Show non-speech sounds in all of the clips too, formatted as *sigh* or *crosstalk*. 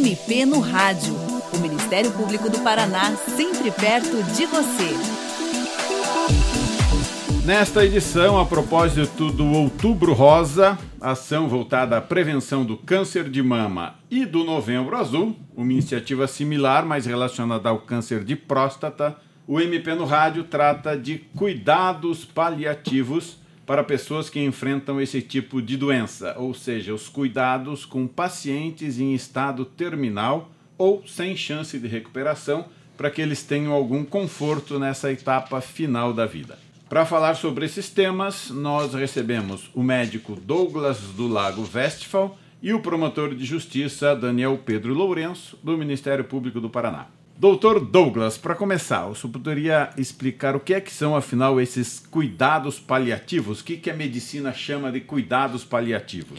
MP no Rádio. O Ministério Público do Paraná, sempre perto de você. Nesta edição, a propósito do Outubro Rosa, ação voltada à prevenção do câncer de mama e do Novembro Azul, uma iniciativa similar, mas relacionada ao câncer de próstata, o MP no Rádio trata de cuidados paliativos para pessoas que enfrentam esse tipo de doença, ou seja, os cuidados com pacientes em estado terminal ou sem chance de recuperação, para que eles tenham algum conforto nessa etapa final da vida. Para falar sobre esses temas, nós recebemos o médico Douglas do Lago Westphal e o promotor de justiça Daniel Pedro Lourenço, do Ministério Público do Paraná. Doutor Douglas, para começar, o senhor poderia explicar o que é que são, afinal, esses cuidados paliativos? O que, que a medicina chama de cuidados paliativos?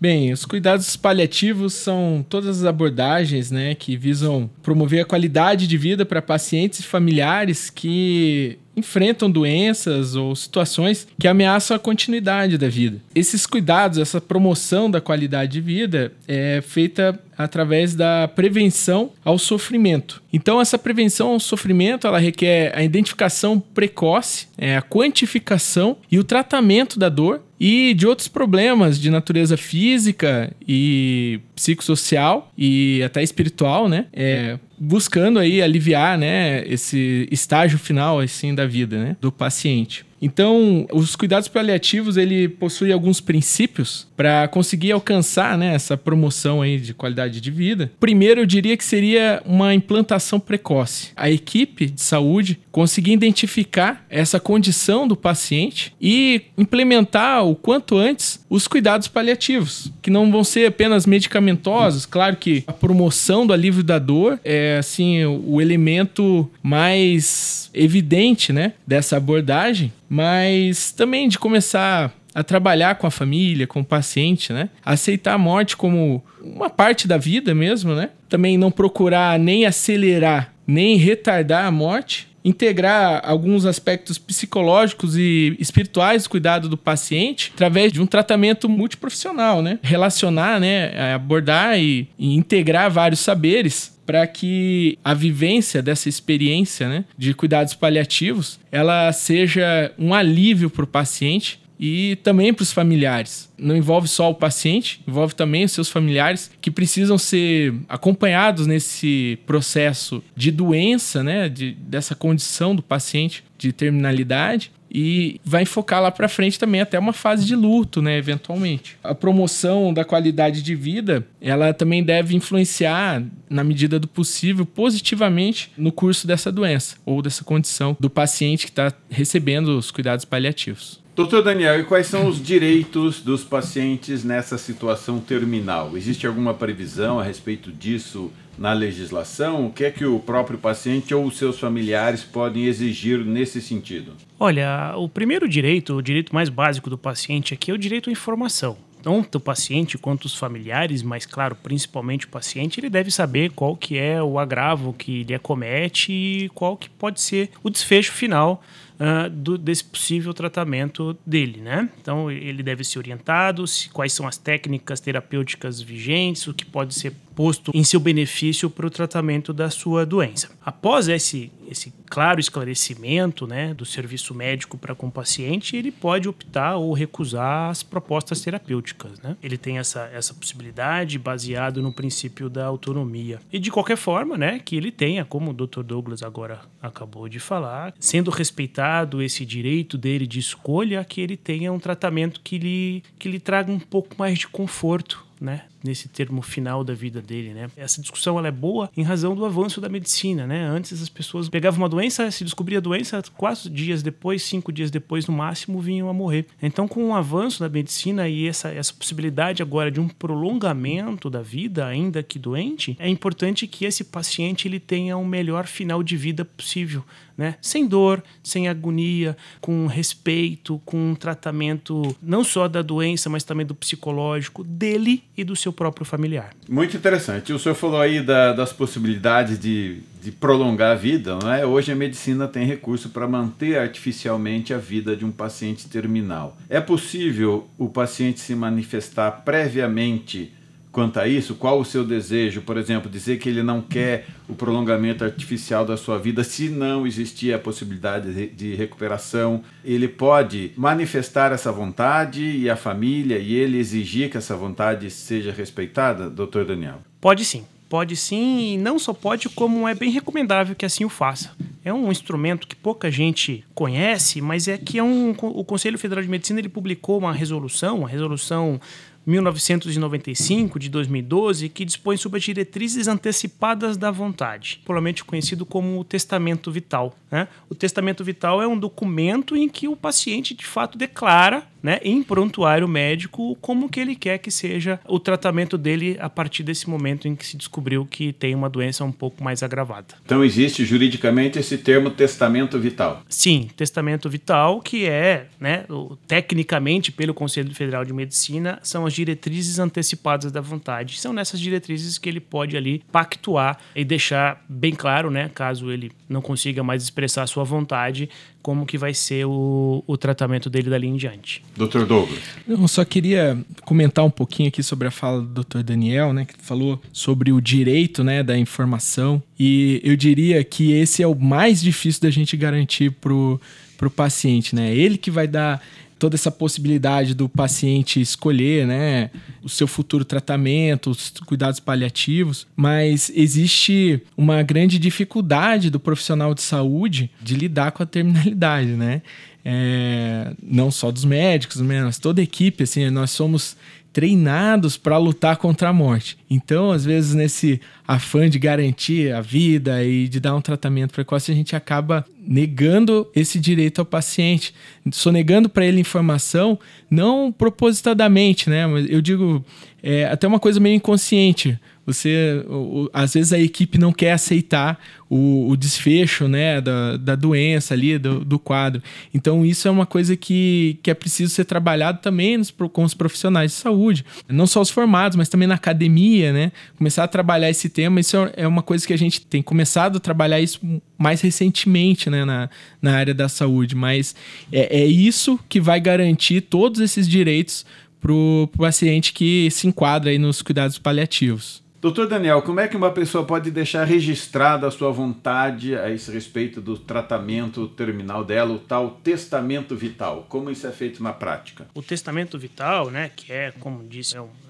Bem, os cuidados paliativos são todas as abordagens né, que visam promover a qualidade de vida para pacientes e familiares que enfrentam doenças ou situações que ameaçam a continuidade da vida. Esses cuidados, essa promoção da qualidade de vida é feita através da prevenção ao sofrimento. Então, essa prevenção ao sofrimento ela requer a identificação precoce, é, a quantificação e o tratamento da dor e de outros problemas de natureza física e psicossocial e até espiritual, né? É, buscando aí aliviar, né, esse estágio final assim da vida, né, do paciente. Então, os cuidados paliativos ele possui alguns princípios para conseguir alcançar né, essa promoção aí de qualidade de vida. Primeiro, eu diria que seria uma implantação precoce. A equipe de saúde conseguir identificar essa condição do paciente e implementar o quanto antes os cuidados paliativos, que não vão ser apenas medicamentosos. Claro que a promoção do alívio da dor é assim o elemento mais evidente, né, dessa abordagem, mas também de começar a trabalhar com a família, com o paciente, né? Aceitar a morte como uma parte da vida mesmo, né? Também não procurar nem acelerar, nem retardar a morte. Integrar alguns aspectos psicológicos e espirituais do cuidado do paciente através de um tratamento multiprofissional, né? Relacionar, né? Abordar e, e integrar vários saberes para que a vivência dessa experiência né, de cuidados paliativos ela seja um alívio para o paciente e também para os familiares. Não envolve só o paciente, envolve também os seus familiares que precisam ser acompanhados nesse processo de doença, né, de, dessa condição do paciente de terminalidade e vai focar lá para frente também até uma fase de luto, né, eventualmente. A promoção da qualidade de vida, ela também deve influenciar na medida do possível positivamente no curso dessa doença ou dessa condição do paciente que está recebendo os cuidados paliativos. Doutor Daniel, e quais são os direitos dos pacientes nessa situação terminal? Existe alguma previsão a respeito disso na legislação? O que é que o próprio paciente ou os seus familiares podem exigir nesse sentido? Olha, o primeiro direito, o direito mais básico do paciente aqui é o direito à informação. Tanto o paciente quanto os familiares, mas claro, principalmente o paciente, ele deve saber qual que é o agravo que lhe acomete e qual que pode ser o desfecho final uh, do, desse possível tratamento dele, né? Então ele deve ser orientado, se, quais são as técnicas terapêuticas vigentes, o que pode ser posto em seu benefício para o tratamento da sua doença. Após esse, esse claro esclarecimento né, do serviço médico para com o paciente, ele pode optar ou recusar as propostas terapêuticas. Né? Ele tem essa, essa possibilidade baseado no princípio da autonomia. E de qualquer forma, né, que ele tenha, como o Dr. Douglas agora acabou de falar, sendo respeitado esse direito dele de escolha, que ele tenha um tratamento que lhe, que lhe traga um pouco mais de conforto né, nesse termo final da vida dele, né? Essa discussão ela é boa em razão do avanço da medicina, né? Antes as pessoas pegavam uma doença, se descobria a doença, quatro dias depois, cinco dias depois no máximo vinham a morrer. Então, com o avanço da medicina e essa, essa possibilidade agora de um prolongamento da vida, ainda que doente, é importante que esse paciente ele tenha um melhor final de vida possível, né? Sem dor, sem agonia, com respeito, com um tratamento não só da doença, mas também do psicológico dele e do seu próprio familiar. Muito interessante. O senhor falou aí da, das possibilidades de, de prolongar a vida, não é? Hoje a medicina tem recurso para manter artificialmente a vida de um paciente terminal. É possível o paciente se manifestar previamente quanto a isso? Qual o seu desejo? Por exemplo, dizer que ele não quer o prolongamento artificial da sua vida se não existir a possibilidade de recuperação. Ele pode manifestar essa vontade e a família e ele exigir que essa vontade seja respeitada, doutor Daniel? Pode sim. Pode sim, e não só pode, como é bem recomendável que assim o faça. É um instrumento que pouca gente conhece, mas é que é um, o Conselho Federal de Medicina ele publicou uma resolução, uma resolução 1995 de 2012, que dispõe sobre as diretrizes antecipadas da vontade, popularmente conhecido como o testamento vital. Né? O testamento vital é um documento em que o paciente de fato declara né, em prontuário médico como que ele quer que seja o tratamento dele a partir desse momento em que se descobriu que tem uma doença um pouco mais agravada. Então existe juridicamente esse termo testamento vital? Sim, testamento vital, que é, né, tecnicamente pelo Conselho Federal de Medicina, são as diretrizes antecipadas da vontade. São nessas diretrizes que ele pode ali pactuar e deixar bem claro, né, caso ele não consiga mais expressar sua vontade, como que vai ser o, o tratamento dele dali em diante. Dr. Douglas. Eu só queria comentar um pouquinho aqui sobre a fala do Dr. Daniel, né, que falou sobre o direito, né, da informação, e eu diria que esse é o mais difícil da gente garantir pro pro paciente, né? Ele que vai dar toda essa possibilidade do paciente escolher, né, o seu futuro tratamento, os cuidados paliativos, mas existe uma grande dificuldade do profissional de saúde de lidar com a terminalidade, né? É, não só dos médicos, mas toda a equipe, assim, nós somos treinados para lutar contra a morte. Então, às vezes, nesse afã de garantir a vida e de dar um tratamento precoce, a gente acaba negando esse direito ao paciente, sonegando para ele informação, não propositadamente, né? Mas eu digo é, até uma coisa meio inconsciente. Você, às vezes a equipe não quer aceitar o, o desfecho, né, da, da doença ali, do, do, quadro. Então isso é uma coisa que, que é preciso ser trabalhado também nos, com os profissionais de saúde, não só os formados, mas também na academia, né? Começar a trabalhar esse tema, isso é uma coisa que a gente tem começado a trabalhar isso mais recentemente, né, na, na área da saúde. Mas é, é isso que vai garantir todos esses direitos para o paciente que se enquadra aí nos cuidados paliativos. Doutor Daniel, como é que uma pessoa pode deixar registrada a sua vontade a esse respeito do tratamento terminal dela, o tal testamento vital? Como isso é feito na prática? O testamento vital, né, que é, como disse, é uma é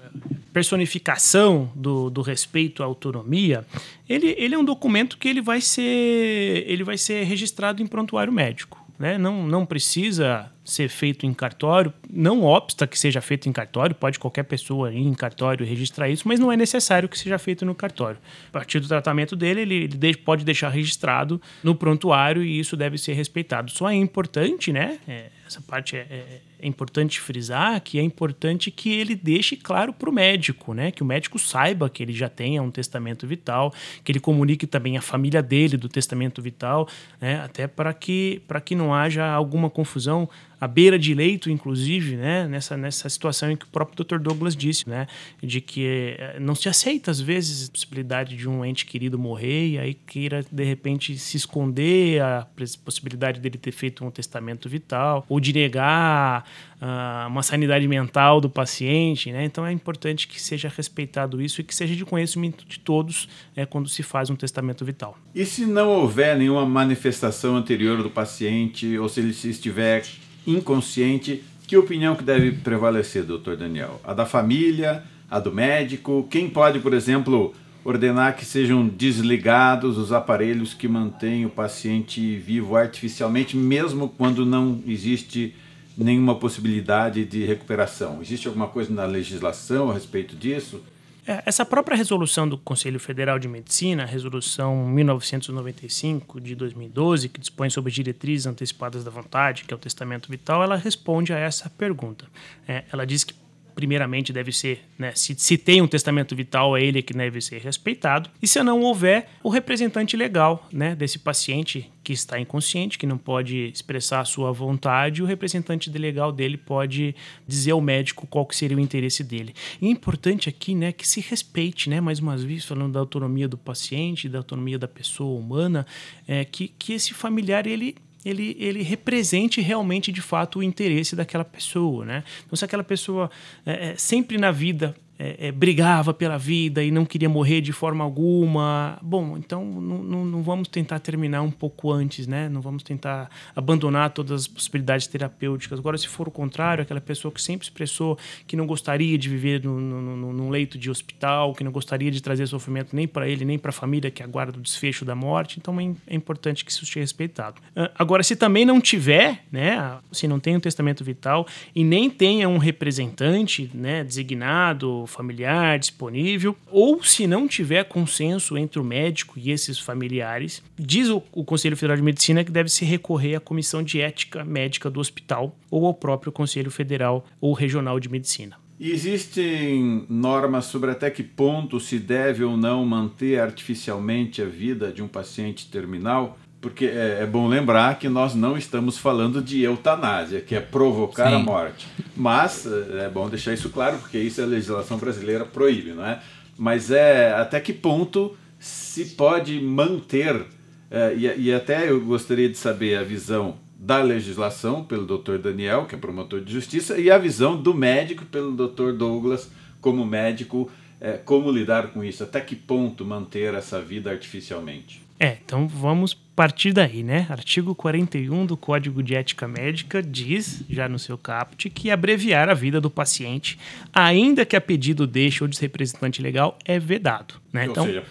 personificação do, do respeito à autonomia, ele, ele é um documento que ele vai ser, ele vai ser registrado em prontuário médico. Né? Não, não precisa ser feito em cartório, não obsta que seja feito em cartório, pode qualquer pessoa ir em cartório registrar isso, mas não é necessário que seja feito no cartório. A partir do tratamento dele, ele, pode deixar registrado no prontuário e isso deve ser respeitado. Só é importante, né? É, essa parte é, é, é, importante frisar que é importante que ele deixe claro para o médico, né? Que o médico saiba que ele já tenha um testamento vital, que ele comunique também a família dele do testamento vital, né? Até para que, que não haja alguma confusão à beira de leito, inclusive, né, nessa, nessa situação em que o próprio Dr. Douglas disse, né, de que eh, não se aceita, às vezes, a possibilidade de um ente querido morrer e aí queira, de repente, se esconder a possibilidade dele ter feito um testamento vital ou de negar uh, uma sanidade mental do paciente, né? Então é importante que seja respeitado isso e que seja de conhecimento de todos é, quando se faz um testamento vital. E se não houver nenhuma manifestação anterior do paciente ou se ele estiver inconsciente, que opinião que deve prevalecer, doutor Daniel? A da família, a do médico? Quem pode, por exemplo, ordenar que sejam desligados os aparelhos que mantêm o paciente vivo artificialmente, mesmo quando não existe nenhuma possibilidade de recuperação? Existe alguma coisa na legislação a respeito disso? É, essa própria resolução do Conselho Federal de Medicina, a resolução 1995 de 2012, que dispõe sobre diretrizes antecipadas da vontade, que é o testamento vital, ela responde a essa pergunta. É, ela diz que primeiramente deve ser, né, se, se tem um testamento vital, é ele que deve ser respeitado. E se não houver, o representante legal né, desse paciente que está inconsciente, que não pode expressar a sua vontade, o representante legal dele pode dizer ao médico qual que seria o interesse dele. E é importante aqui né, que se respeite, né, mais uma vez, falando da autonomia do paciente, da autonomia da pessoa humana, é, que, que esse familiar ele ele, ele represente realmente, de fato, o interesse daquela pessoa, né? Então, se aquela pessoa é, é sempre na vida é, é, brigava pela vida e não queria morrer de forma alguma. Bom, então não, vamos tentar terminar um pouco antes, né? Não vamos tentar abandonar todas as possibilidades terapêuticas. Agora, se for o contrário, aquela pessoa que sempre expressou que não gostaria de viver no, num leito de hospital, que não gostaria de trazer sofrimento nem para ele nem para a família que aguarda o desfecho da morte, então é, é importante que isso seja respeitado. Uh, agora, se também não tiver, né? Se não tem um testamento vital e nem tenha um representante, né? Designado, familiar disponível, ou se não tiver consenso entre o médico e esses familiares, diz o, o Conselho Federal de Medicina que deve se recorrer à Comissão de Ética Médica do hospital ou ao próprio Conselho Federal ou Regional de Medicina. existem normas sobre até que ponto se deve ou não manter artificialmente a vida de um paciente terminal? Porque é, é, bom lembrar que nós não estamos falando de eutanásia, que é provocar Sim. a morte. Mas é, é bom deixar isso claro, porque isso a legislação brasileira proíbe, não é? Mas é até que ponto se pode manter, é, e, e até eu gostaria de saber a visão da legislação pelo Dr. Daniel, que é promotor de justiça, e a visão do médico pelo Dr. Douglas, como médico, é, como lidar com isso, até que ponto manter essa vida artificialmente. É, então vamos partir daí, né? Artigo 41 do Código de Ética Médica diz, já no seu caput, que abreviar a vida do paciente, ainda que a pedido deste ou de representante legal, é vedado. Né? Ou então, seja,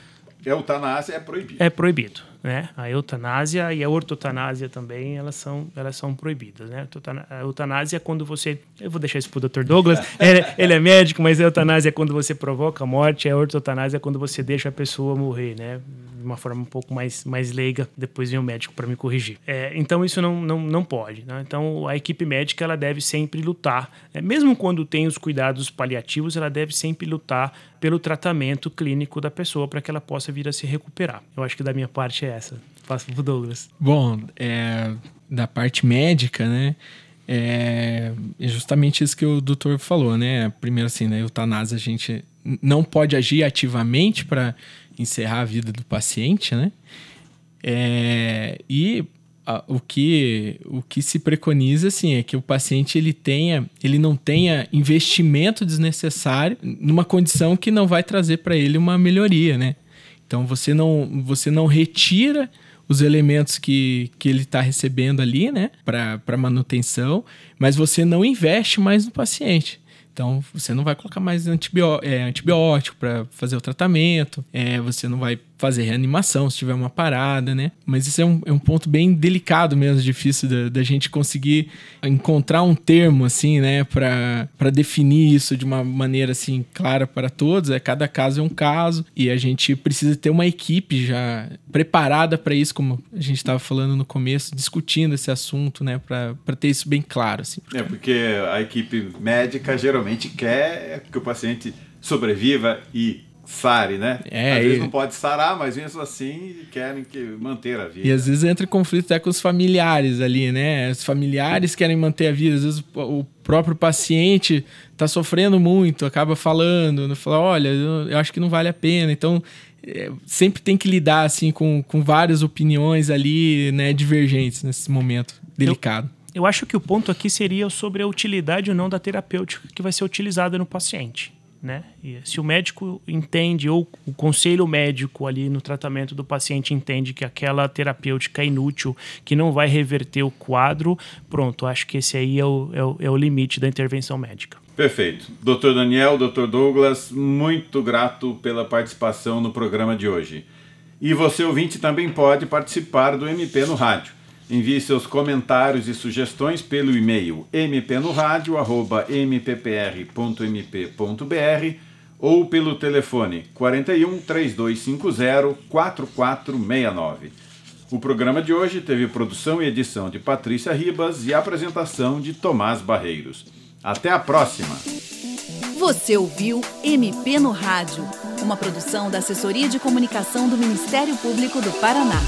eutanásia é proibido. É proibido. Né? A eutanásia e a ortotanásia também, elas são, elas são proibidas. Né? A eutanásia é quando você... Eu vou deixar isso para o Dr. Douglas, *laughs* ele, ele, é médico, mas a eutanásia é quando você provoca a morte, a ortotanásia é quando você deixa a pessoa morrer, né? De uma forma um pouco mais, mais leiga, depois vem o médico para me corrigir. É, então isso não, não, não pode. Né? Então a equipe médica ela deve sempre lutar, né? mesmo quando tem os cuidados paliativos, ela deve sempre lutar pelo tratamento clínico da pessoa para que ela possa vir a se recuperar. Eu acho que da minha parte é essa. Faço pro Douglas. Bom, é, da parte médica, né? É, é justamente isso que o doutor falou, né? Primeiro, assim, na eutanásia a gente não pode agir ativamente para encerrar a vida do paciente, né? É, e a, o, que, o que se preconiza assim, é que o paciente ele tenha, ele não tenha investimento desnecessário numa condição que não vai trazer para ele uma melhoria, né? Então você não, você não retira os elementos que, que ele está recebendo ali, né, para manutenção, mas você não investe mais no paciente. Então, você não vai colocar mais antibió é, antibiótico para fazer o tratamento, é, você não vai fazer reanimação se tiver uma parada, né? Mas isso é um, é um ponto bem delicado mesmo, difícil da, da gente conseguir encontrar um termo, assim, né, para definir isso de uma maneira, assim, clara para todos. É, cada caso é um caso e a gente precisa ter uma equipe já preparada para isso, como a gente estava falando no começo, discutindo esse assunto, né, para ter isso bem claro, assim. É, porque a equipe médica geralmente quer que o paciente sobreviva e sare, né? É, às vezes não pode sarar, mas mesmo assim querem que manter a vida. E às vezes entra em conflito até com os familiares ali, né? Os familiares querem manter a vida, às vezes o próprio paciente está sofrendo muito, acaba falando, fala, olha, eu acho que não vale a pena. Então, é, sempre tem que lidar assim com, com várias opiniões ali, né, divergentes nesse momento delicado. Eu, eu acho que o ponto aqui seria sobre a utilidade ou não da terapêutica que vai ser utilizada no paciente. Né? E se o médico entende, ou o conselho médico ali no tratamento do paciente entende que aquela terapêutica é inútil, que não vai reverter o quadro, pronto, acho que esse aí é o, é o, é o limite da intervenção médica. Perfeito. Doutor Daniel, doutor Douglas, muito grato pela participação no programa de hoje. E você, ouvinte, também pode participar do MP no Rádio. Envie seus comentários e sugestões pelo e-mail mpnoradio.mppr.mp.br ou pelo telefone 41 3250 4469. O programa de hoje teve produção e edição de Patrícia Ribas e apresentação de Tomás Barreiros. Até a próxima! Você ouviu MP no Rádio, uma produção da Assessoria de Comunicação do Ministério Público do Paraná.